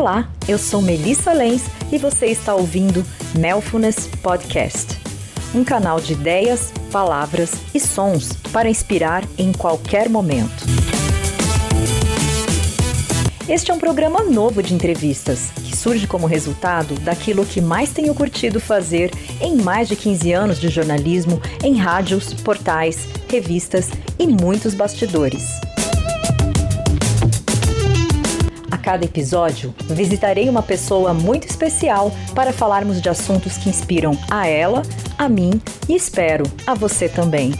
Olá, eu sou Melissa Lenz e você está ouvindo Melfulness Podcast, um canal de ideias, palavras e sons para inspirar em qualquer momento. Este é um programa novo de entrevistas que surge como resultado daquilo que mais tenho curtido fazer em mais de 15 anos de jornalismo em rádios, portais, revistas e muitos bastidores. Cada episódio, visitarei uma pessoa muito especial para falarmos de assuntos que inspiram a ela, a mim e espero a você também.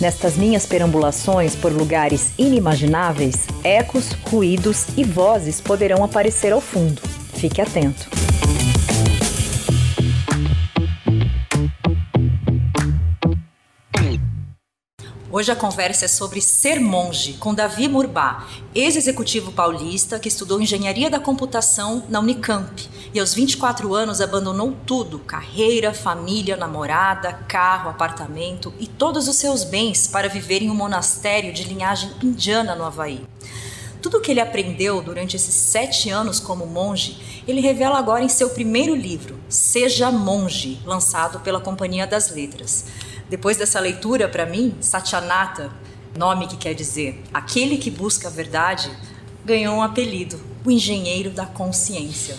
Nestas minhas perambulações por lugares inimagináveis, ecos, ruídos e vozes poderão aparecer ao fundo. Fique atento. Hoje a conversa é sobre ser monge, com Davi Murbá, ex-executivo paulista que estudou engenharia da computação na Unicamp e aos 24 anos abandonou tudo: carreira, família, namorada, carro, apartamento e todos os seus bens para viver em um monastério de linhagem indiana no Havaí. Tudo o que ele aprendeu durante esses sete anos como monge, ele revela agora em seu primeiro livro, Seja Monge, lançado pela Companhia das Letras. Depois dessa leitura, para mim, Satyanata, nome que quer dizer aquele que busca a verdade, ganhou um apelido, o engenheiro da consciência.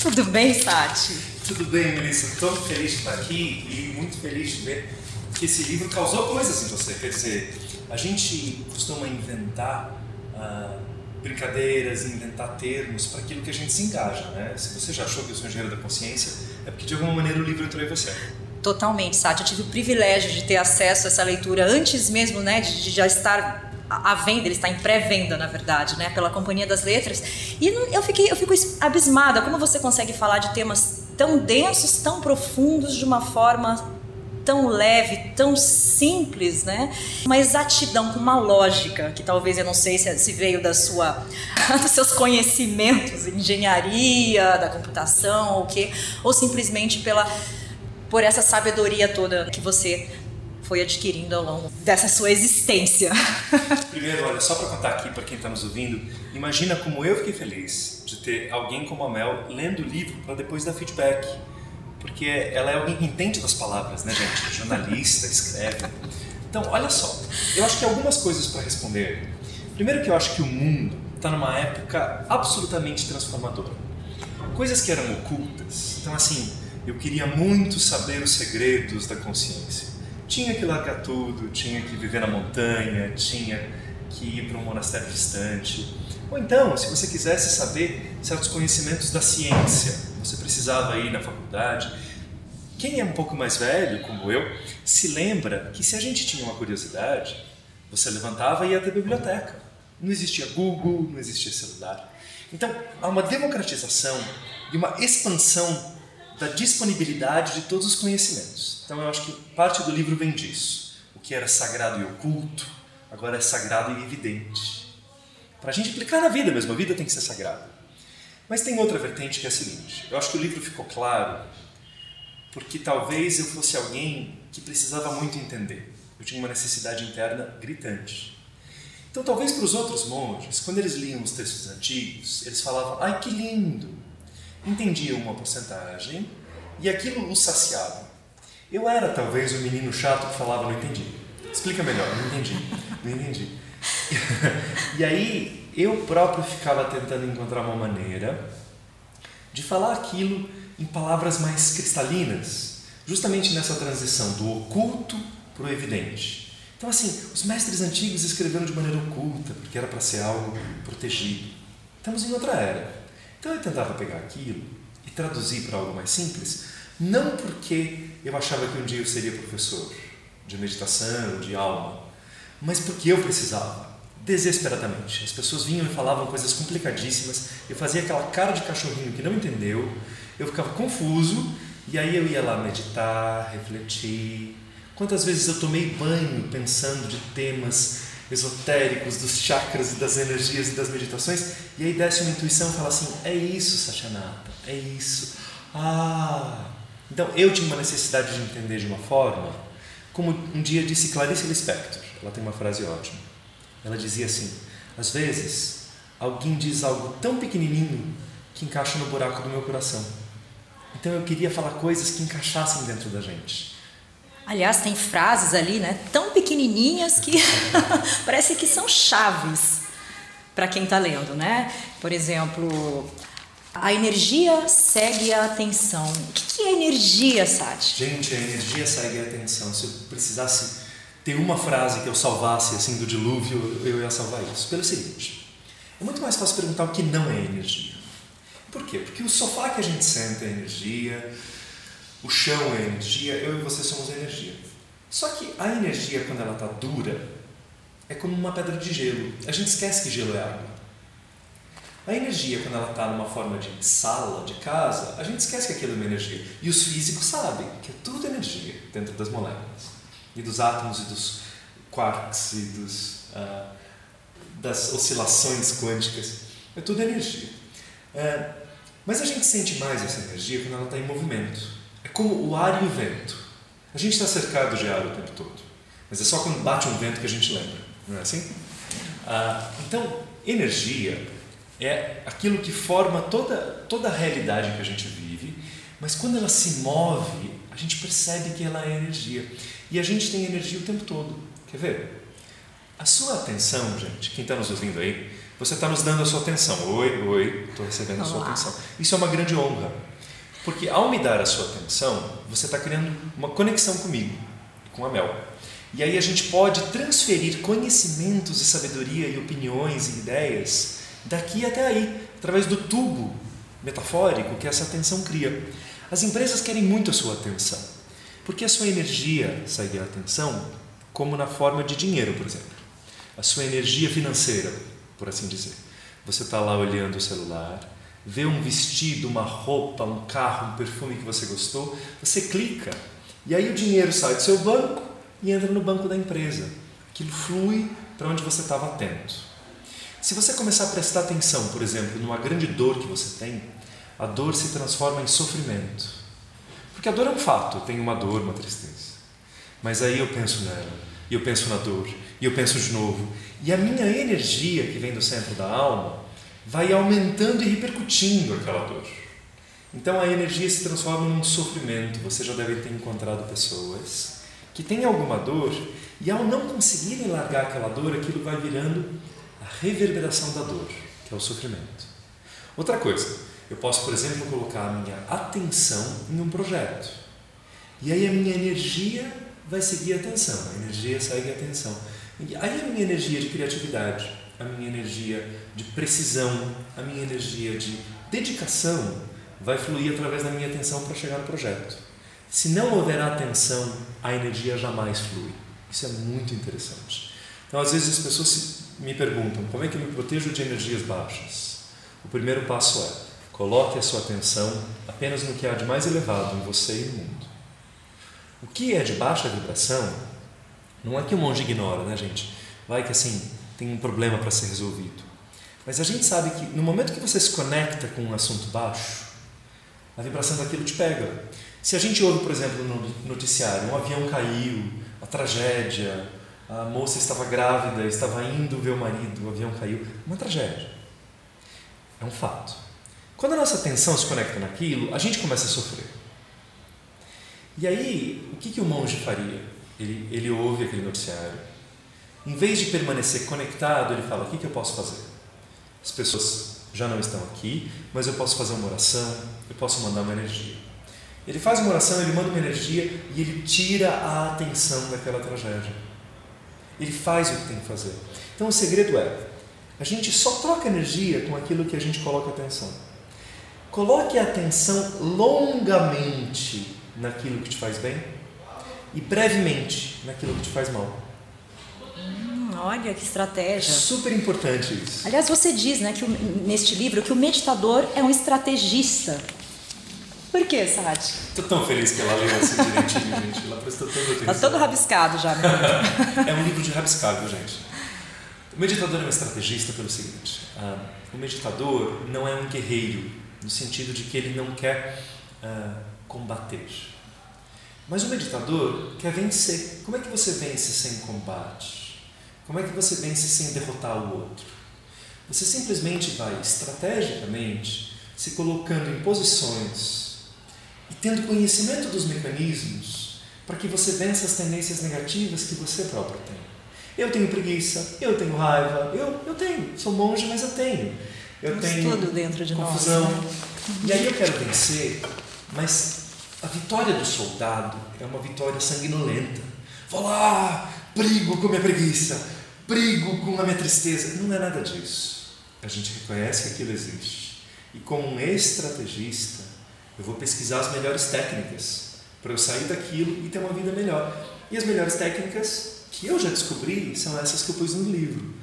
Tudo bem, Sati? Tudo bem, Melissa. Estou feliz de estar aqui e muito feliz de ver que esse livro causou coisas em você. Quer dizer, a gente costuma inventar uh, brincadeiras, inventar termos para aquilo que a gente se engaja, né? Se você já achou que eu sou engenheiro da consciência, é porque de alguma maneira o livro entrou em você. Totalmente, Sati. Eu tive o privilégio de ter acesso a essa leitura antes mesmo, né, de, de já estar à venda, ele está em pré-venda, na verdade, né, pela Companhia das Letras. E eu fiquei, eu fico abismada como você consegue falar de temas tão densos, tão profundos, de uma forma tão leve, tão simples, né? Uma exatidão, com uma lógica que talvez eu não sei se, se veio da sua, dos seus conhecimentos, engenharia, da computação, ou o quê, ou simplesmente pela por essa sabedoria toda que você foi adquirindo ao longo dessa sua existência. Primeiro, olha, só para contar aqui para quem está nos ouvindo, imagina como eu fiquei feliz de ter alguém como a Mel lendo o livro para depois dar feedback. Porque ela é alguém que entende das palavras, né, gente? Jornalista, escreve. Então, olha só, eu acho que algumas coisas para responder. Primeiro que eu acho que o mundo está numa época absolutamente transformadora. Coisas que eram ocultas. Então, assim, eu queria muito saber os segredos da consciência. Tinha que largar tudo, tinha que viver na montanha, tinha que ir para um monastério distante. Ou então, se você quisesse saber certos conhecimentos da ciência, você precisava ir na faculdade. Quem é um pouco mais velho, como eu, se lembra que se a gente tinha uma curiosidade, você levantava e ia até a biblioteca. Não existia Google, não existia celular. Então, há uma democratização e uma expansão da disponibilidade de todos os conhecimentos. Então eu acho que parte do livro vem disso. O que era sagrado e oculto, agora é sagrado e evidente. Para a gente aplicar na vida mesmo, a vida tem que ser sagrada. Mas tem outra vertente que é a seguinte: eu acho que o livro ficou claro porque talvez eu fosse alguém que precisava muito entender. Eu tinha uma necessidade interna gritante. Então, talvez para os outros monges, quando eles liam os textos antigos, eles falavam: ai que lindo, entendiam uma porcentagem e aquilo os saciava. Eu era talvez o menino chato que falava não entendi. Explica melhor, não entendi, não entendi. e aí eu próprio ficava tentando encontrar uma maneira de falar aquilo em palavras mais cristalinas, justamente nessa transição do oculto para o evidente. Então, assim, os mestres antigos escreveram de maneira oculta, porque era para ser algo protegido. Estamos em outra era. Então eu tentava pegar aquilo e traduzir para algo mais simples, não porque eu achava que um dia eu seria professor de meditação, de alma, mas porque eu precisava, desesperadamente. As pessoas vinham e falavam coisas complicadíssimas, eu fazia aquela cara de cachorrinho que não entendeu, eu ficava confuso e aí eu ia lá meditar, refletir. Quantas vezes eu tomei banho pensando de temas esotéricos dos chakras e das energias e das meditações, e aí desce uma intuição e fala assim: é isso, Sachanata, é isso. Ah! Então eu tinha uma necessidade de entender de uma forma, como um dia disse Clarice Lispector, ela tem uma frase ótima. Ela dizia assim: às vezes alguém diz algo tão pequenininho que encaixa no buraco do meu coração. Então eu queria falar coisas que encaixassem dentro da gente. Aliás, tem frases ali, né, tão pequenininhas que parece que são chaves para quem está lendo, né? Por exemplo, a energia segue a atenção. O que é energia, Sati? Gente, a energia segue a atenção. Se eu precisasse ter uma frase que eu salvasse assim do dilúvio, eu ia salvar isso. Pelo seguinte, é muito mais fácil perguntar o que não é energia. Por quê? Porque o sofá que a gente senta é energia, o chão é energia, eu e você somos energia. Só que a energia, quando ela está dura, é como uma pedra de gelo. A gente esquece que gelo é água. A energia, quando ela está numa forma de sala, de casa, a gente esquece que aquilo é uma energia. E os físicos sabem que é tudo energia dentro das moléculas. E dos átomos e dos quarks e dos, uh, das oscilações quânticas. É tudo energia. Uh, mas a gente sente mais essa energia quando ela está em movimento. Como o ar e o vento. A gente está cercado de ar o tempo todo. Mas é só quando bate um vento que a gente lembra. Não é assim? Ah, então, energia é aquilo que forma toda, toda a realidade que a gente vive, mas quando ela se move, a gente percebe que ela é energia. E a gente tem energia o tempo todo. Quer ver? A sua atenção, gente, quem está nos ouvindo aí, você está nos dando a sua atenção. Oi, oi, estou recebendo a sua atenção. Isso é uma grande honra. Porque ao me dar a sua atenção, você está criando uma conexão comigo, com a Mel. E aí a gente pode transferir conhecimentos e sabedoria e opiniões e ideias daqui até aí, através do tubo metafórico que essa atenção cria. As empresas querem muito a sua atenção, porque a sua energia segue a atenção como na forma de dinheiro, por exemplo. A sua energia financeira, por assim dizer. Você está lá olhando o celular, vê um vestido, uma roupa, um carro, um perfume que você gostou, você clica e aí o dinheiro sai do seu banco e entra no banco da empresa. Aquilo flui para onde você estava atento. Se você começar a prestar atenção, por exemplo, numa grande dor que você tem, a dor se transforma em sofrimento. Porque a dor é um fato, eu tenho uma dor, uma tristeza. Mas aí eu penso nela, e eu penso na dor, e eu penso de novo. E a minha energia que vem do centro da alma vai aumentando e repercutindo aquela dor. Então a energia se transforma num sofrimento. Você já deve ter encontrado pessoas que têm alguma dor e ao não conseguirem largar aquela dor, aquilo vai virando a reverberação da dor, que é o sofrimento. Outra coisa, eu posso, por exemplo, colocar a minha atenção em um projeto. E aí a minha energia vai seguir a atenção, a energia segue a atenção. E aí a minha energia de criatividade a minha energia de precisão, a minha energia de dedicação vai fluir através da minha atenção para chegar no projeto. Se não houver atenção, a energia jamais flui. Isso é muito interessante. Então, às vezes as pessoas me perguntam como é que eu me protejo de energias baixas. O primeiro passo é coloque a sua atenção apenas no que há de mais elevado em você e no mundo. O que é de baixa vibração não é que o monge ignora, né, gente? Vai que assim, tem um problema para ser resolvido. Mas a gente sabe que no momento que você se conecta com um assunto baixo, a vibração daquilo te pega. Se a gente ouve, por exemplo, no noticiário, um avião caiu, a tragédia, a moça estava grávida, estava indo ver o marido, o avião caiu, uma tragédia. É um fato. Quando a nossa atenção se conecta naquilo, a gente começa a sofrer. E aí, o que, que o monge faria? Ele, ele ouve aquele noticiário, em vez de permanecer conectado, ele fala: o que, que eu posso fazer? As pessoas já não estão aqui, mas eu posso fazer uma oração, eu posso mandar uma energia. Ele faz uma oração, ele manda uma energia e ele tira a atenção daquela tragédia. Ele faz o que tem que fazer. Então o segredo é: a gente só troca energia com aquilo que a gente coloca atenção. Coloque a atenção longamente naquilo que te faz bem e brevemente naquilo que te faz mal. Olha que estratégia. Super importante isso. Aliás, você diz, né, que o, neste livro que o meditador é um estrategista. Por que, Sati? Estou tão feliz que ela leu assim direitinho, gente. Ela prestou toda atenção. Está todo rabiscado já. é um livro de rabiscado, gente. O meditador é um estrategista pelo seguinte: uh, o meditador não é um guerreiro, no sentido de que ele não quer uh, combater. Mas o meditador quer vencer. Como é que você vence sem combate? Como é que você vence sem derrotar o outro? Você simplesmente vai estrategicamente se colocando em posições e tendo conhecimento dos mecanismos para que você vença as tendências negativas que você próprio tem. Eu tenho preguiça, eu tenho raiva, eu, eu tenho, sou monge, mas eu tenho. Eu Temos tenho tudo dentro de confusão. nós. né? E aí eu quero vencer, mas a vitória do soldado é uma vitória sanguinolenta. Vou lá, brigo com a minha preguiça, brigo com a minha tristeza. Não é nada disso. A gente reconhece que aquilo existe. E como um estrategista, eu vou pesquisar as melhores técnicas para eu sair daquilo e ter uma vida melhor. E as melhores técnicas que eu já descobri são essas que eu pus no livro.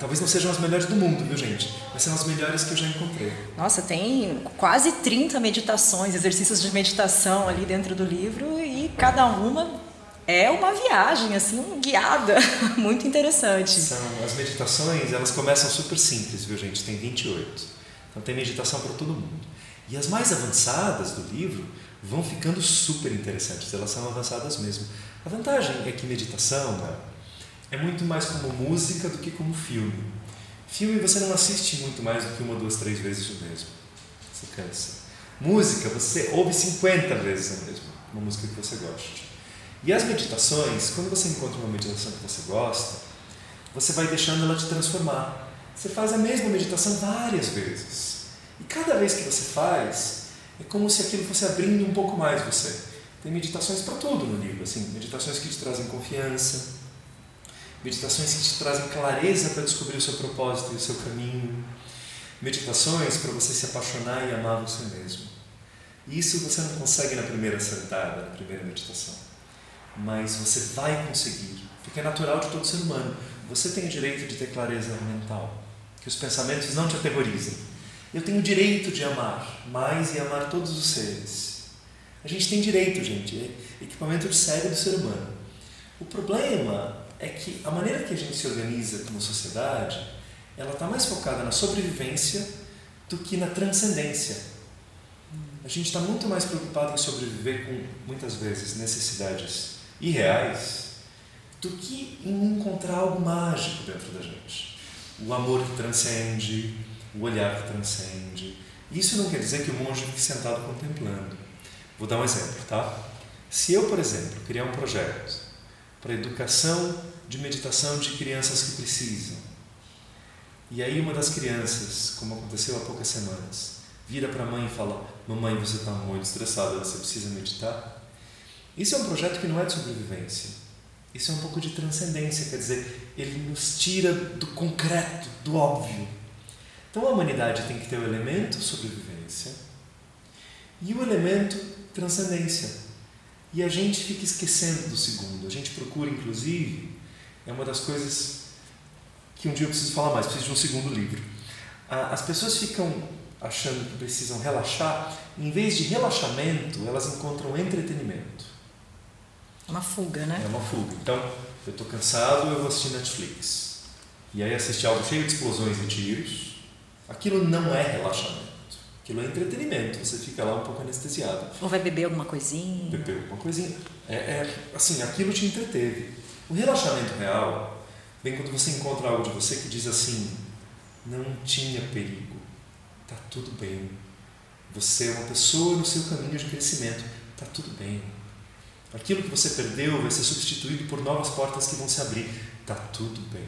Talvez não sejam as melhores do mundo, viu gente? Mas são as melhores que eu já encontrei. Nossa, tem quase 30 meditações, exercícios de meditação ali dentro do livro e cada uma é uma viagem, assim, guiada, muito interessante. São as meditações, elas começam super simples, viu gente? Tem 28. Então tem meditação para todo mundo. E as mais avançadas do livro vão ficando super interessantes, elas são avançadas mesmo. A vantagem é que meditação né, é muito mais como música do que como filme. Filme você não assiste muito mais do que uma, duas, três vezes o mesmo. Você cansa. Música você ouve 50 vezes a mesma, uma música que você goste. E as meditações, quando você encontra uma meditação que você gosta, você vai deixando ela te transformar. Você faz a mesma meditação várias vezes. E cada vez que você faz, é como se aquilo fosse abrindo um pouco mais você. Tem meditações para tudo no livro, assim, meditações que te trazem confiança, meditações que te trazem clareza para descobrir o seu propósito e o seu caminho, meditações para você se apaixonar e amar você mesmo. Isso você não consegue na primeira sentada, na primeira meditação. Mas você vai conseguir, porque é natural de todo ser humano. Você tem o direito de ter clareza mental, que os pensamentos não te aterrorizem. Eu tenho o direito de amar mais e amar todos os seres. A gente tem direito, gente, é equipamento de sério do ser humano. O problema é que a maneira que a gente se organiza como sociedade, ela está mais focada na sobrevivência do que na transcendência. A gente está muito mais preocupado em sobreviver com, muitas vezes, necessidades irreais do que em encontrar algo mágico dentro da gente. O amor que transcende, o olhar que transcende. Isso não quer dizer que o monge fique sentado contemplando. Vou dar um exemplo, tá? Se eu, por exemplo, criar um projeto para educação de meditação de crianças que precisam, e aí uma das crianças, como aconteceu há poucas semanas, vira para a mãe e fala: Mamãe, você está muito estressada, você precisa meditar. Isso é um projeto que não é de sobrevivência. Isso é um pouco de transcendência, quer dizer, ele nos tira do concreto, do óbvio. Então a humanidade tem que ter o elemento sobrevivência e o elemento transcendência. E a gente fica esquecendo do segundo. A gente procura, inclusive, é uma das coisas que um dia eu preciso falar mais, preciso de um segundo livro. As pessoas ficam achando que precisam relaxar, em vez de relaxamento, elas encontram entretenimento. É uma fuga, né? É uma fuga. Então, eu estou cansado, eu vou assistir Netflix. E aí assistir algo cheio de explosões e tiros. Aquilo não é relaxamento. Aquilo é entretenimento. Você fica lá um pouco anestesiado. Ou vai beber alguma coisinha. Beber alguma coisinha. É, é assim, aquilo te entreteve. O relaxamento real vem quando você encontra algo de você que diz assim: não tinha perigo, tá tudo bem. Você é uma pessoa no seu caminho de crescimento, tá tudo bem. Aquilo que você perdeu vai ser substituído por novas portas que vão se abrir, tá tudo bem.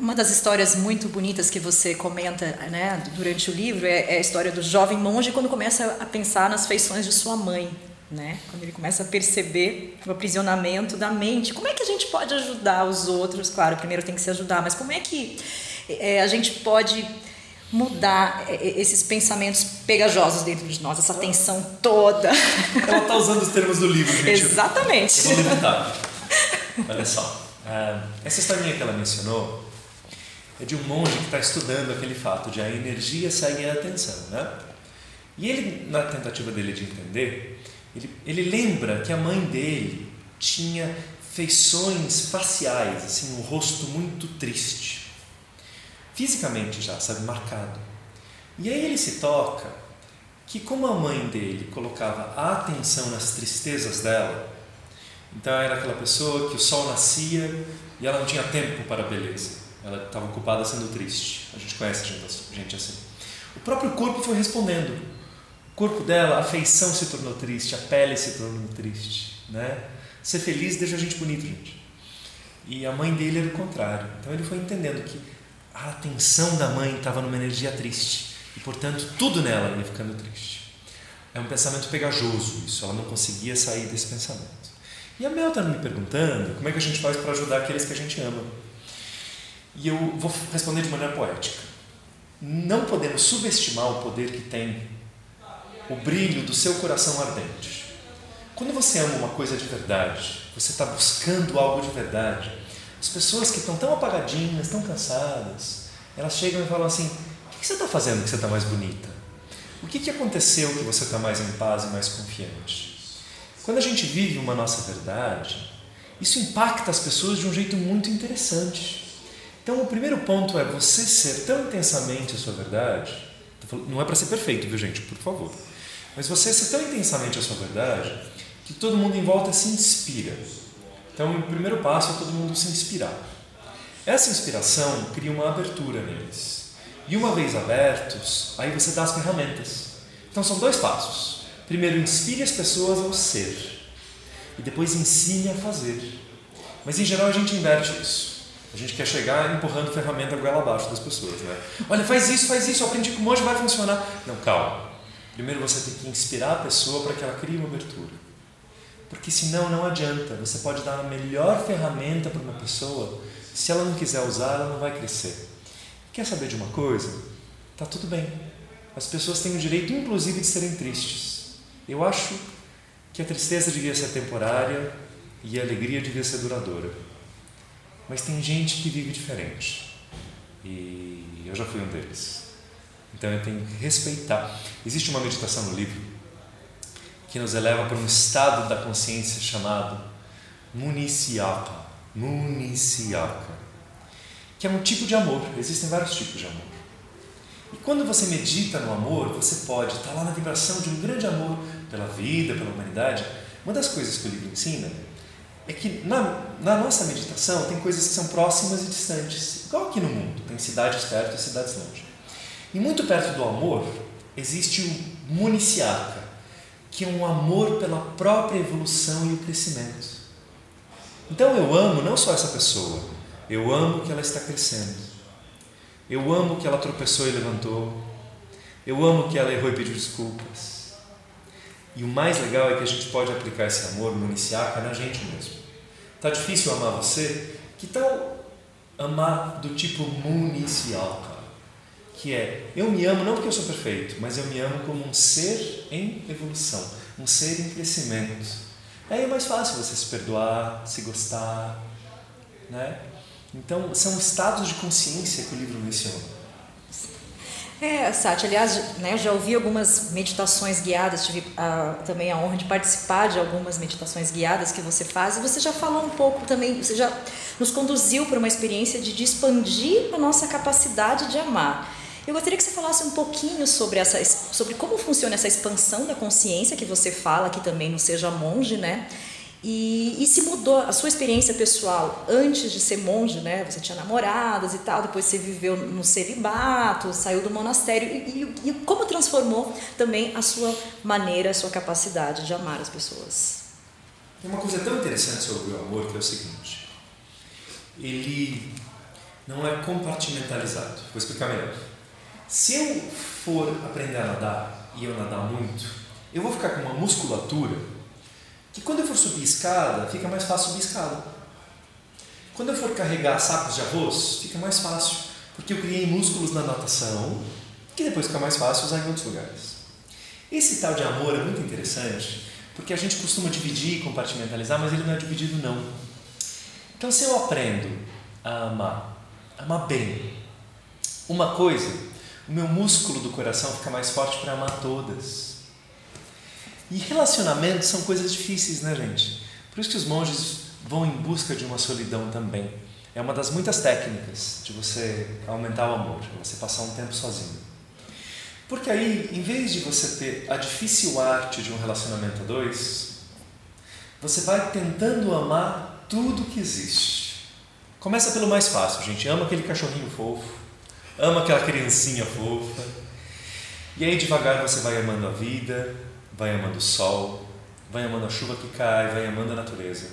Uma das histórias muito bonitas que você comenta né, durante o livro é, é a história do jovem monge quando começa a pensar nas feições de sua mãe. Né? Quando ele começa a perceber o aprisionamento da mente. Como é que a gente pode ajudar os outros? Claro, primeiro tem que se ajudar, mas como é que é, a gente pode mudar esses pensamentos pegajosos dentro de nós, essa tensão toda? Ela está usando os termos do livro, gente. Exatamente. Eu vou levantar. Olha só. Essa historinha que ela mencionou é de um monge que está estudando aquele fato de a energia segue a atenção, né? E ele, na tentativa dele de entender, ele, ele lembra que a mãe dele tinha feições faciais, assim, um rosto muito triste. Fisicamente já, sabe, marcado. E aí ele se toca que como a mãe dele colocava a atenção nas tristezas dela, então era aquela pessoa que o sol nascia e ela não tinha tempo para a beleza. Ela estava ocupada sendo triste. A gente conhece gente assim. O próprio corpo foi respondendo. O corpo dela, a feição se tornou triste, a pele se tornou triste, né? Ser feliz deixa a gente bonito, gente. E a mãe dele era o contrário. Então ele foi entendendo que a atenção da mãe estava numa energia triste e, portanto, tudo nela ia ficando triste. É um pensamento pegajoso isso, ela não conseguia sair desse pensamento. E a Mel está me perguntando como é que a gente faz para ajudar aqueles que a gente ama. E eu vou responder de maneira poética. Não podemos subestimar o poder que tem o brilho do seu coração ardente. Quando você ama uma coisa de verdade, você está buscando algo de verdade. As pessoas que estão tão apagadinhas, tão cansadas, elas chegam e falam assim: o que você está fazendo que você está mais bonita? O que, que aconteceu que você está mais em paz e mais confiante? Quando a gente vive uma nossa verdade, isso impacta as pessoas de um jeito muito interessante. Então, o primeiro ponto é você ser tão intensamente a sua verdade. Não é para ser perfeito, viu, gente? Por favor. Mas você ser tão intensamente a sua verdade que todo mundo em volta se inspira. Então, o primeiro passo é todo mundo se inspirar. Essa inspiração cria uma abertura neles. E uma vez abertos, aí você dá as ferramentas. Então, são dois passos. Primeiro, inspire as pessoas ao ser. E depois, ensine a fazer. Mas, em geral, a gente inverte isso. A gente quer chegar empurrando ferramenta goela abaixo das pessoas, né? Olha, faz isso, faz isso, aprendi que hoje vai funcionar. Não, calma. Primeiro você tem que inspirar a pessoa para que ela crie uma abertura. Porque senão não adianta. Você pode dar a melhor ferramenta para uma pessoa, se ela não quiser usar, ela não vai crescer. Quer saber de uma coisa? Tá tudo bem. As pessoas têm o direito, inclusive, de serem tristes. Eu acho que a tristeza devia ser temporária e a alegria devia ser duradoura. Mas tem gente que vive diferente. E eu já fui um deles. Então eu tenho que respeitar. Existe uma meditação no livro que nos eleva para um estado da consciência chamado municiaka, municiaka, que é um tipo de amor. Existem vários tipos de amor. E quando você medita no amor, você pode estar lá na vibração de um grande amor pela vida, pela humanidade. Uma das coisas que o livro ensina é que na, na nossa meditação tem coisas que são próximas e distantes, igual aqui no mundo, tem cidades perto e cidades longe. E muito perto do amor existe o municiaka, que é um amor pela própria evolução e o crescimento. Então eu amo não só essa pessoa, eu amo que ela está crescendo. Eu amo que ela tropeçou e levantou. Eu amo que ela errou e pediu desculpas. E o mais legal é que a gente pode aplicar esse amor municiaca na gente mesmo. Tá difícil amar você? Que tal amar do tipo municiaca? Que é eu me amo não porque eu sou perfeito, mas eu me amo como um ser em evolução, um ser em crescimento. Aí é mais fácil você se perdoar, se gostar, né? Então são estados de consciência que o livro menciona. É, Sati, aliás, né, já ouvi algumas meditações guiadas, tive uh, também a honra de participar de algumas meditações guiadas que você faz, e você já falou um pouco também, você já nos conduziu para uma experiência de, de expandir a nossa capacidade de amar. Eu gostaria que você falasse um pouquinho sobre, essa, sobre como funciona essa expansão da consciência que você fala, que também não seja monge, né? E, e, se mudou a sua experiência pessoal antes de ser monge, né? Você tinha namoradas e tal, depois você viveu no celibato, saiu do monastério e, e, e, como transformou também a sua maneira, a sua capacidade de amar as pessoas. Tem uma coisa tão interessante sobre o amor que é o seguinte: ele não é compartimentalizado. Vou explicar melhor. Se eu for aprender a nadar e eu nadar muito, eu vou ficar com uma musculatura que quando eu for subir escada, fica mais fácil subir escada. Quando eu for carregar sacos de arroz, fica mais fácil, porque eu criei músculos na natação, que depois fica mais fácil usar em outros lugares. Esse tal de amor é muito interessante, porque a gente costuma dividir e compartimentalizar, mas ele não é dividido não. Então se eu aprendo a amar, amar bem, uma coisa o meu músculo do coração fica mais forte para amar todas. E relacionamentos são coisas difíceis, né, gente? Por isso que os monges vão em busca de uma solidão também. É uma das muitas técnicas de você aumentar o amor, você passar um tempo sozinho. Porque aí, em vez de você ter a difícil arte de um relacionamento a dois, você vai tentando amar tudo que existe. Começa pelo mais fácil, gente. Ama aquele cachorrinho fofo, ama aquela criancinha fofa. E aí devagar você vai amando a vida, vai amando o sol, vai amando a chuva que cai, vai amando a natureza.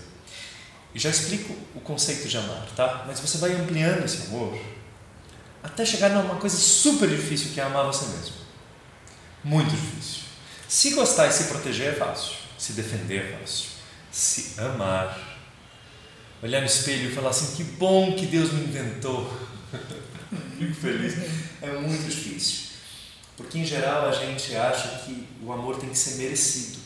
E já explico o conceito de amar, tá? Mas você vai ampliando esse amor até chegar numa coisa super difícil que é amar você mesmo. Muito difícil. Se gostar e se proteger é fácil. Se defender é fácil. Se amar. Olhar no espelho e falar assim: que bom que Deus me inventou. Fico feliz. É muito difícil. Porque em geral a gente acha que o amor tem que ser merecido.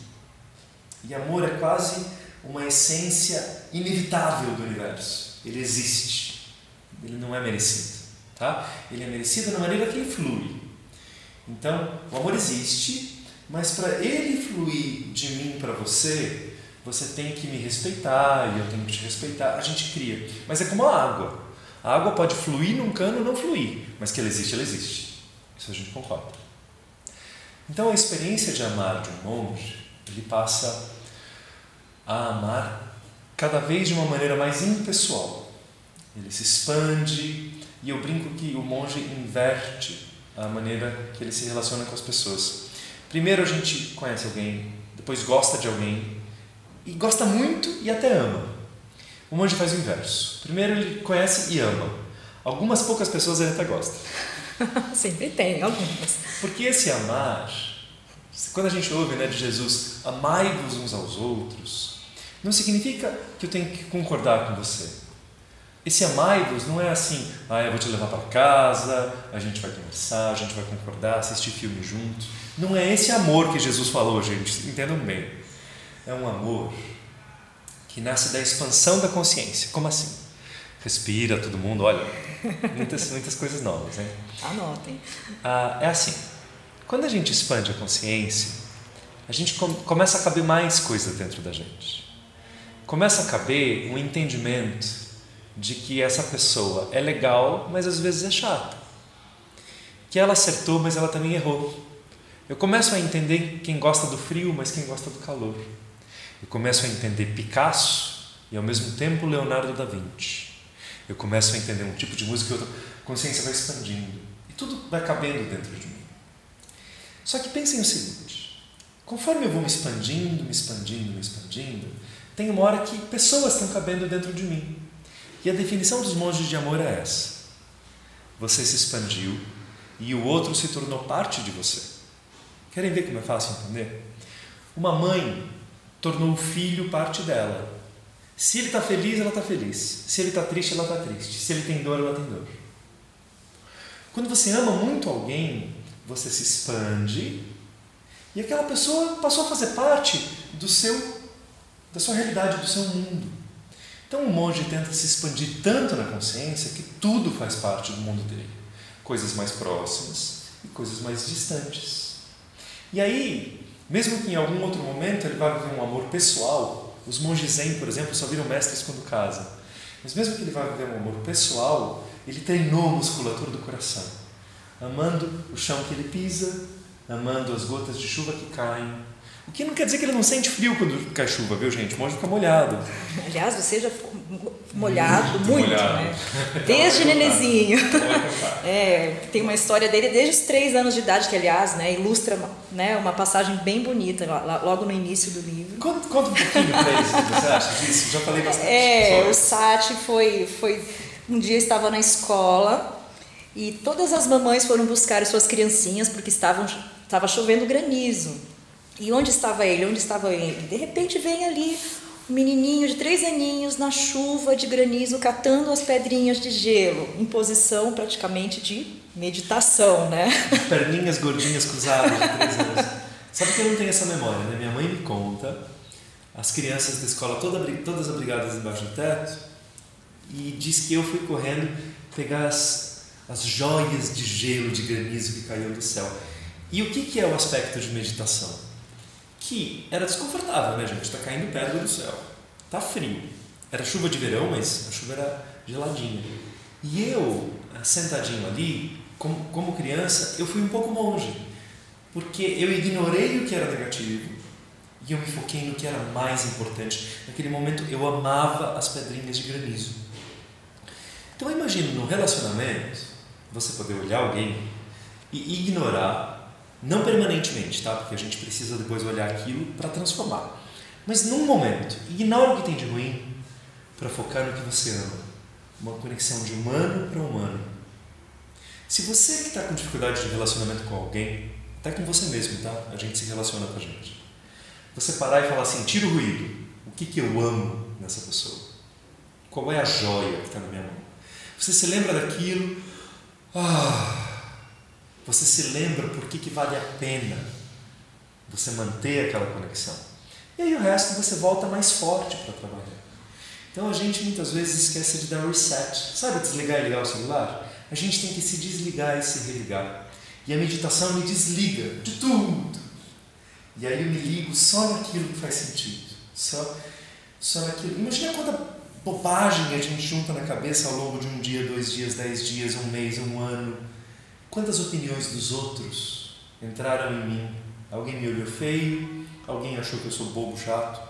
E amor é quase uma essência inevitável do universo. Ele existe. Ele não é merecido. Tá? Ele é merecido na maneira que ele flui. Então, o amor existe, mas para ele fluir de mim para você, você tem que me respeitar e eu tenho que te respeitar. A gente cria. Mas é como a água. A água pode fluir num cano ou não fluir, mas que ela existe, ela existe. Isso a gente concorda. Então, a experiência de amar de um monge, ele passa a amar cada vez de uma maneira mais impessoal. Ele se expande, e eu brinco que o monge inverte a maneira que ele se relaciona com as pessoas. Primeiro a gente conhece alguém, depois gosta de alguém, e gosta muito e até ama. O monge faz o inverso. Primeiro ele conhece e ama. Algumas poucas pessoas ele até gosta. Sempre tem, algumas. Porque esse amar, quando a gente ouve né, de Jesus, amai-vos uns aos outros, não significa que eu tenho que concordar com você. Esse amai-vos não é assim, ah, eu vou te levar para casa, a gente vai conversar, a gente vai concordar, assistir filme junto. Não é esse amor que Jesus falou, gente, entendam bem. É um amor que nasce da expansão da consciência. Como assim? Respira, todo mundo, olha, muitas, muitas coisas novas, hein? Anotem. Ah, é assim, quando a gente expande a consciência, a gente começa a caber mais coisas dentro da gente. Começa a caber um entendimento de que essa pessoa é legal, mas às vezes é chata. Que ela acertou, mas ela também errou. Eu começo a entender quem gosta do frio, mas quem gosta do calor. Eu começo a entender Picasso e ao mesmo tempo Leonardo da Vinci. Eu começo a entender um tipo de música e outra. A consciência vai expandindo e tudo vai cabendo dentro de mim. Só que pensem o seguinte: conforme eu vou me expandindo, me expandindo, me expandindo, tem uma hora que pessoas estão cabendo dentro de mim. E a definição dos monges de amor é essa: você se expandiu e o outro se tornou parte de você. Querem ver como é fácil entender? Uma mãe tornou o filho parte dela. Se ele está feliz, ela está feliz. Se ele está triste, ela está triste. Se ele tem dor, ela tem dor. Quando você ama muito alguém, você se expande e aquela pessoa passou a fazer parte do seu da sua realidade, do seu mundo. Então o monge tenta se expandir tanto na consciência que tudo faz parte do mundo dele. Coisas mais próximas e coisas mais distantes. E aí, mesmo que em algum outro momento ele vá viver um amor pessoal, os monges zen, por exemplo, só viram mestres quando casam. Mas mesmo que ele vá viver um amor pessoal, ele treinou a musculatura do coração, amando o chão que ele pisa, amando as gotas de chuva que caem, o que não quer dizer que ele não sente frio quando cai chuva, viu, gente? O monge fica molhado. Aliás, você já molhado muito, muito molhado. né? Desde nenezinho. É, tem uma história dele desde os três anos de idade, que aliás né, ilustra né, uma passagem bem bonita logo no início do livro. Conta, conta um pouquinho pra eles, você acha disso? Já falei bastante. É, o Sati foi, foi. Um dia estava na escola e todas as mamães foram buscar suas criancinhas porque estavam, estava chovendo granizo. E onde estava ele? Onde estava ele? De repente vem ali um menininho de três aninhos na chuva de granizo catando as pedrinhas de gelo, em posição praticamente de meditação, né? Perninhas gordinhas cruzadas de três anos. Sabe que eu não tenho essa memória, né? Minha mãe me conta, as crianças da escola toda, todas abrigadas embaixo do teto, e diz que eu fui correndo pegar as, as joias de gelo, de granizo que caíam do céu. E o que, que é o aspecto de meditação? Que era desconfortável, né, gente? Está caindo pedra do céu. Tá frio. Era chuva de verão, mas a chuva era geladinha. E eu, sentadinho ali, como, como criança, eu fui um pouco monge. Porque eu ignorei o que era negativo e eu me foquei no que era mais importante. Naquele momento eu amava as pedrinhas de granizo. imagine no relacionamento você poder olhar alguém e ignorar, não permanentemente, tá? Porque a gente precisa depois olhar aquilo para transformar. Mas num momento, ignora o que tem de ruim para focar no que você ama. Uma conexão de humano para humano. Se você que está com dificuldade de relacionamento com alguém, até com você mesmo, tá? A gente se relaciona com a gente. Você parar e falar assim: tira o ruído. O que, que eu amo nessa pessoa? Qual é a joia que está na minha mão? Você se lembra daquilo? Ah, você se lembra por que, que vale a pena você manter aquela conexão. E aí o resto você volta mais forte para trabalhar. Então a gente muitas vezes esquece de dar reset. Sabe desligar e ligar o celular? A gente tem que se desligar e se religar. E a meditação me desliga de tudo. E aí eu me ligo só naquilo que faz sentido. Só, só naquilo. Imagina quanta bobagem a gente junta na cabeça ao longo de um dia, dois dias, dez dias, um mês, um ano. Quantas opiniões dos outros entraram em mim? Alguém me olhou feio, alguém achou que eu sou bobo, chato,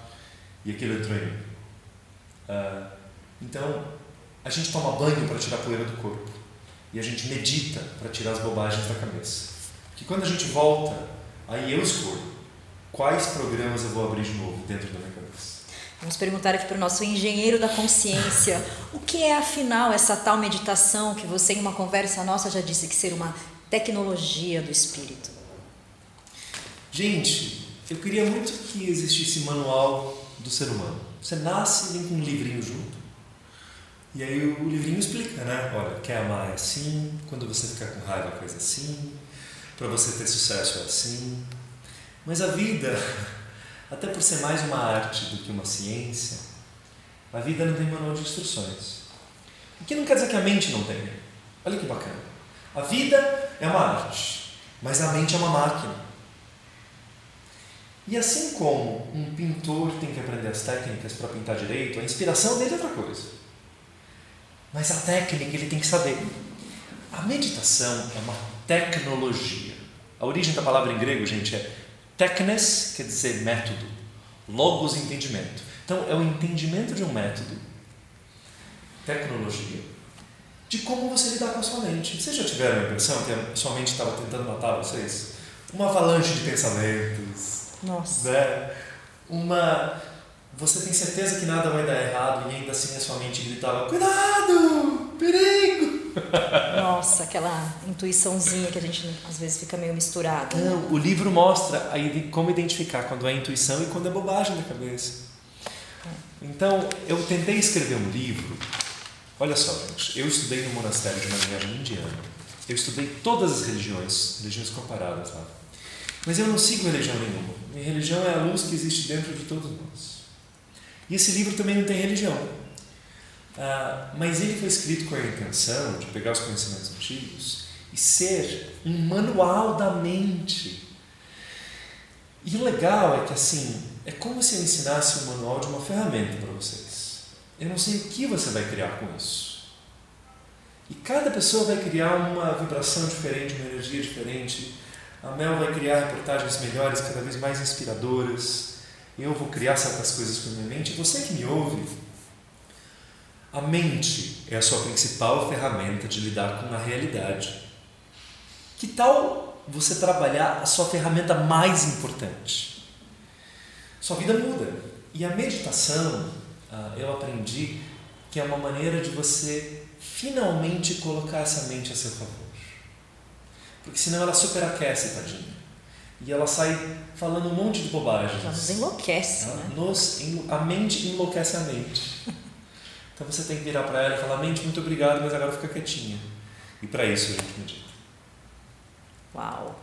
e aquilo entrou em mim. Uh, então, a gente toma banho para tirar a poeira do corpo. E a gente medita para tirar as bobagens da cabeça. Que quando a gente volta, aí eu escolho quais programas eu vou abrir de novo dentro da minha. Vamos perguntar aqui para o nosso engenheiro da consciência: o que é afinal essa tal meditação que você, em uma conversa nossa, já disse que ser uma tecnologia do espírito? Gente, eu queria muito que existisse manual do ser humano. Você nasce e vem com um livrinho junto. E aí o livrinho explica, né? Olha, quer amar é assim, quando você ficar com raiva é coisa assim, para você ter sucesso é assim. Mas a vida, até por ser mais uma arte do que uma ciência, a vida não tem manual de instruções. O que não quer dizer que a mente não tenha. Olha que bacana. A vida é uma arte, mas a mente é uma máquina. E assim como um pintor tem que aprender as técnicas para pintar direito, a inspiração dele é outra coisa. Mas a técnica ele tem que saber. A meditação é uma tecnologia. A origem da palavra em grego, gente, é technes, quer dizer método. Logos, entendimento. Então, é o entendimento de um método, tecnologia, de como você lidar com a sua mente. Vocês já tiveram a impressão que a sua mente estava tentando matar vocês? Uma avalanche de pensamentos, nossa. Né? Uma. Você tem certeza que nada vai dar errado e ainda assim a sua mente gritava: Cuidado! Perigo! Nossa, aquela intuiçãozinha que a gente às vezes fica meio misturado. Não, né? o livro mostra aí como identificar quando é intuição e quando é bobagem da cabeça. Então, eu tentei escrever um livro. Olha só, gente, eu estudei no monastério de uma linhagem indiana. Eu estudei todas as religiões, religiões comparadas lá. Mas eu não sigo religião nenhuma. Minha religião é a luz que existe dentro de todos nós. E esse livro também não tem religião. Ah, mas ele foi escrito com a intenção de pegar os conhecimentos antigos e ser um manual da mente. E o legal é que assim, é como se eu ensinasse um manual de uma ferramenta para vocês. Eu não sei o que você vai criar com isso. E cada pessoa vai criar uma vibração diferente, uma energia diferente a Mel vai criar reportagens melhores, cada vez mais inspiradoras. Eu vou criar certas coisas com a minha mente. Você que me ouve, a mente é a sua principal ferramenta de lidar com a realidade. Que tal você trabalhar a sua ferramenta mais importante? Sua vida muda. E a meditação, ah, eu aprendi que é uma maneira de você finalmente colocar essa mente a seu favor. Porque senão ela superaquece, tadinha. E ela sai falando um monte de bobagens. Ela nos enlouquece, ela né? Nos, a mente enlouquece a mente. Então você tem que virar para ela e falar: mente, muito obrigado, mas agora fica quietinha. E para isso a gente medita. Uau!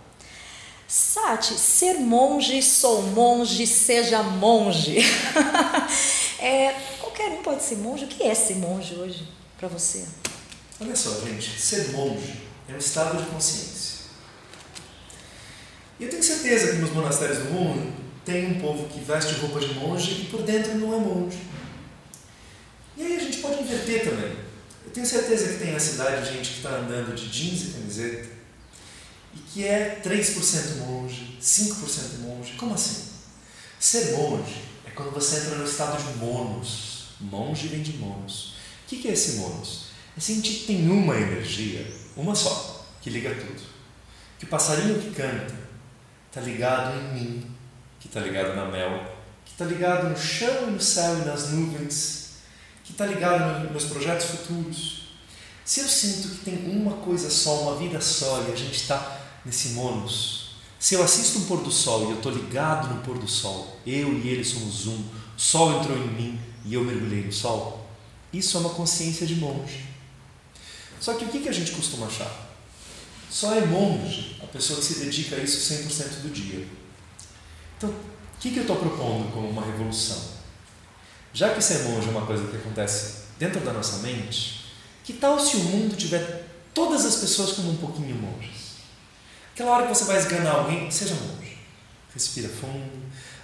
Sati, ser monge, sou monge, seja monge. é, qualquer um pode ser monge. O que é ser monge hoje para você? Olha só, gente, ser monge é um estado de consciência. E eu tenho certeza que nos monastérios do mundo tem um povo que veste roupa de monge e por dentro não é monge. E aí a gente pode inverter também. Eu tenho certeza que tem na cidade gente que está andando de jeans e camiseta e que é 3% monge, 5% monge. Como assim? Ser monge é quando você entra no estado de monos. Monge vem de monos. O que é esse monos? é sentir que tem uma energia, uma só, que liga tudo. Que o passarinho que canta está ligado em mim, que está ligado na mel, que está ligado no chão e no céu e nas nuvens, que está ligado nos meus projetos futuros. Se eu sinto que tem uma coisa só, uma vida só, e a gente está nesse monos, se eu assisto um pôr do sol e eu estou ligado no pôr do sol, eu e ele somos um, o sol entrou em mim e eu mergulhei no sol, isso é uma consciência de monge. Só que o que a gente costuma achar? Só é monge a pessoa que se dedica a isso 100% do dia. Então, o que eu estou propondo como uma revolução? Já que ser monge é uma coisa que acontece dentro da nossa mente, que tal se o mundo tiver todas as pessoas como um pouquinho monges? Aquela hora que você vai esganar alguém, seja monge. Respira fundo.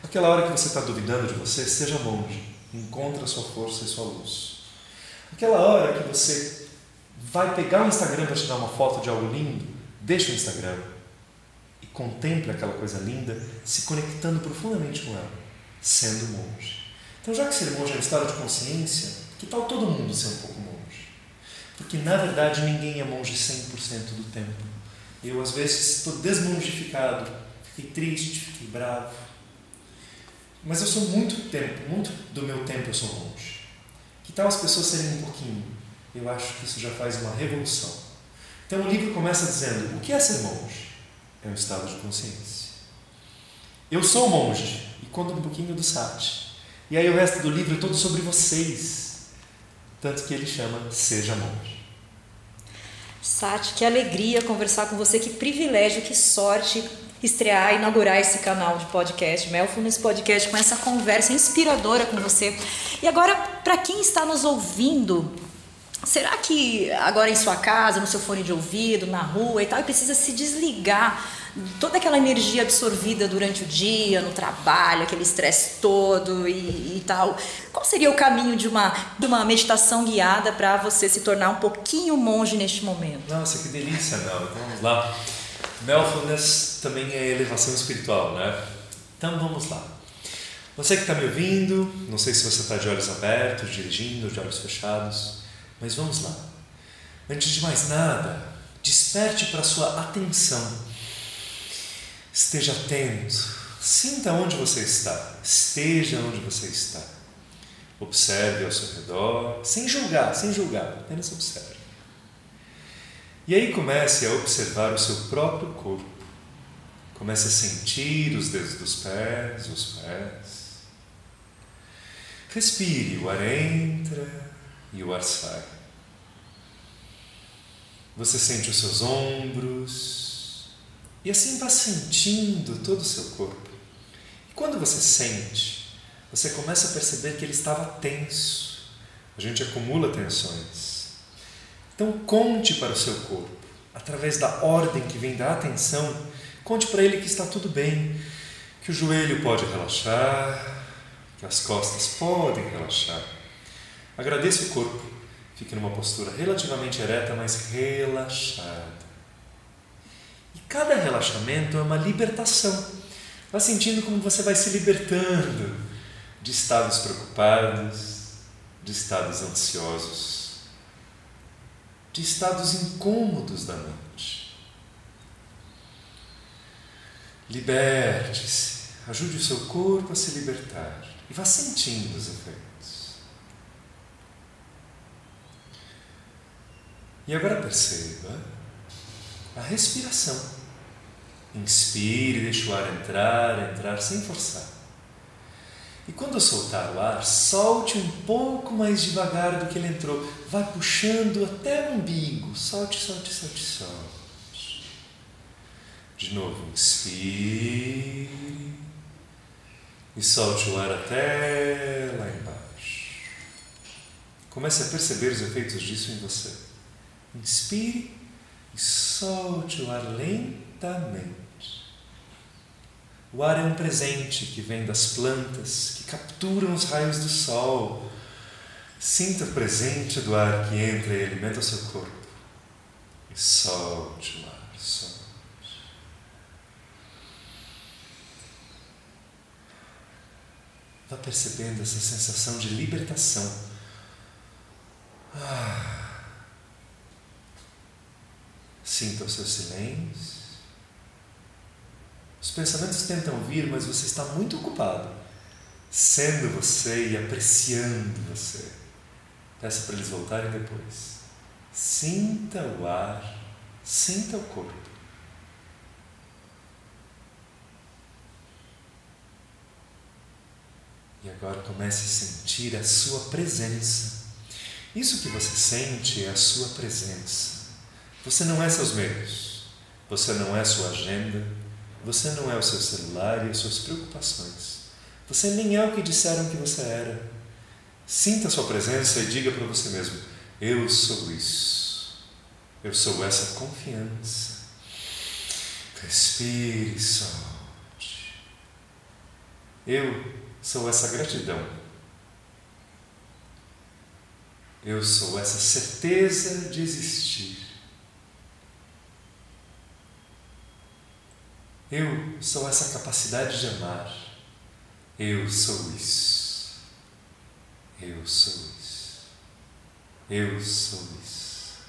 Aquela hora que você está duvidando de você, seja monge. Encontre a sua força e sua luz. Aquela hora que você vai pegar o Instagram para tirar uma foto de algo lindo, deixa o Instagram e contemple aquela coisa linda, se conectando profundamente com ela, sendo monge. Então, já que ser monge é um estado de consciência, que tal todo mundo ser um pouco monge? Porque, na verdade, ninguém é monge 100% do tempo. Eu, às vezes, estou desmongificado, fiquei triste, fiquei bravo. Mas eu sou muito tempo, muito do meu tempo eu sou monge. Que tal as pessoas serem um pouquinho? Eu acho que isso já faz uma revolução. Então o livro começa dizendo: o que é ser monge? É um estado de consciência. Eu sou monge e conta um pouquinho do Sati. E aí o resto do livro é todo sobre vocês. Tanto que ele chama Seja Monge. Sati, que alegria conversar com você, que privilégio, que sorte estrear, inaugurar esse canal de podcast, Melfulness Podcast, com essa conversa inspiradora com você. E agora, para quem está nos ouvindo, será que agora em sua casa, no seu fone de ouvido, na rua e tal, precisa se desligar toda aquela energia absorvida durante o dia, no trabalho, aquele estresse todo e, e, tal. Qual seria o caminho de uma, de uma meditação guiada para você se tornar um pouquinho monge neste momento? Nossa, que delícia, Mel. Vamos lá. Melfulness também é elevação espiritual, né? Então vamos lá. Você que está me ouvindo, não sei se você está de olhos abertos, dirigindo, de olhos fechados, mas vamos lá. Antes de mais nada, desperte para sua atenção Esteja atento. Sinta onde você está. Esteja onde você está. Observe ao seu redor, sem julgar, sem julgar, apenas observe. E aí comece a observar o seu próprio corpo. Comece a sentir os dedos dos pés, os pés. Respire, o ar entra e o ar sai. Você sente os seus ombros, e assim vá sentindo todo o seu corpo. E quando você sente, você começa a perceber que ele estava tenso. A gente acumula tensões. Então conte para o seu corpo, através da ordem que vem da atenção, conte para ele que está tudo bem, que o joelho pode relaxar, que as costas podem relaxar. Agradeça o corpo, fique numa postura relativamente ereta, mas relaxada. Cada relaxamento é uma libertação. Vá sentindo como você vai se libertando de estados preocupados, de estados ansiosos, de estados incômodos da mente. Liberte-se, ajude o seu corpo a se libertar e vá sentindo os efeitos. E agora perceba a respiração. Inspire, deixe o ar entrar, entrar sem forçar. E quando soltar o ar, solte um pouco mais devagar do que ele entrou. Vai puxando até o umbigo. Solte, solte, solte, solte. De novo, inspire. E solte o ar até lá embaixo. Comece a perceber os efeitos disso em você. Inspire e solte o ar lentamente. O ar é um presente que vem das plantas, que capturam os raios do sol. Sinta o presente do ar que entra e alimenta o seu corpo. E solte o ar, solte. Vá percebendo essa sensação de libertação. Ah, Sinta o seu silêncio. Os pensamentos tentam vir, mas você está muito ocupado, sendo você e apreciando você. Peça para eles voltarem depois. Sinta o ar, sinta o corpo. E agora comece a sentir a sua presença. Isso que você sente é a sua presença. Você não é seus meios, você não é sua agenda, você não é o seu celular e as suas preocupações. Você nem é o que disseram que você era. Sinta a sua presença e diga para você mesmo: Eu sou isso. Eu sou essa confiança. Respire solte. Eu sou essa gratidão. Eu sou essa certeza de existir. Eu sou essa capacidade de amar. Eu sou isso. Eu sou isso. Eu sou isso.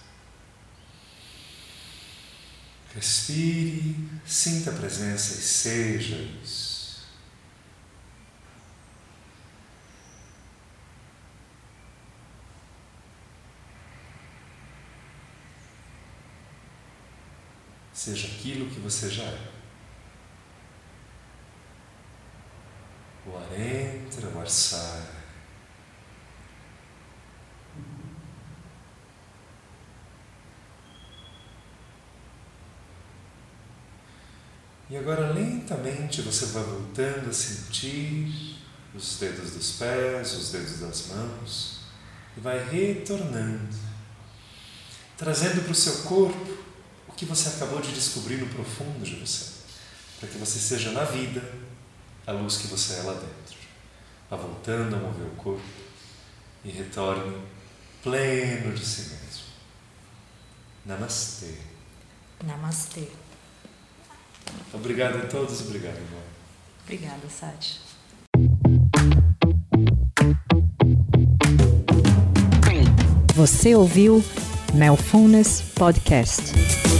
Respire, sinta a presença e seja isso. Seja aquilo que você já é. Sai. E agora lentamente você vai voltando a sentir os dedos dos pés, os dedos das mãos e vai retornando, trazendo para o seu corpo o que você acabou de descobrir no profundo de você, para que você seja na vida a luz que você é lá dentro. Vá voltando a mover o corpo e retorne pleno de si mesmo. Namastê. Namastê. Obrigado a todos, obrigado, irmão. Obrigada, Sati. Você ouviu Melfulness Podcast.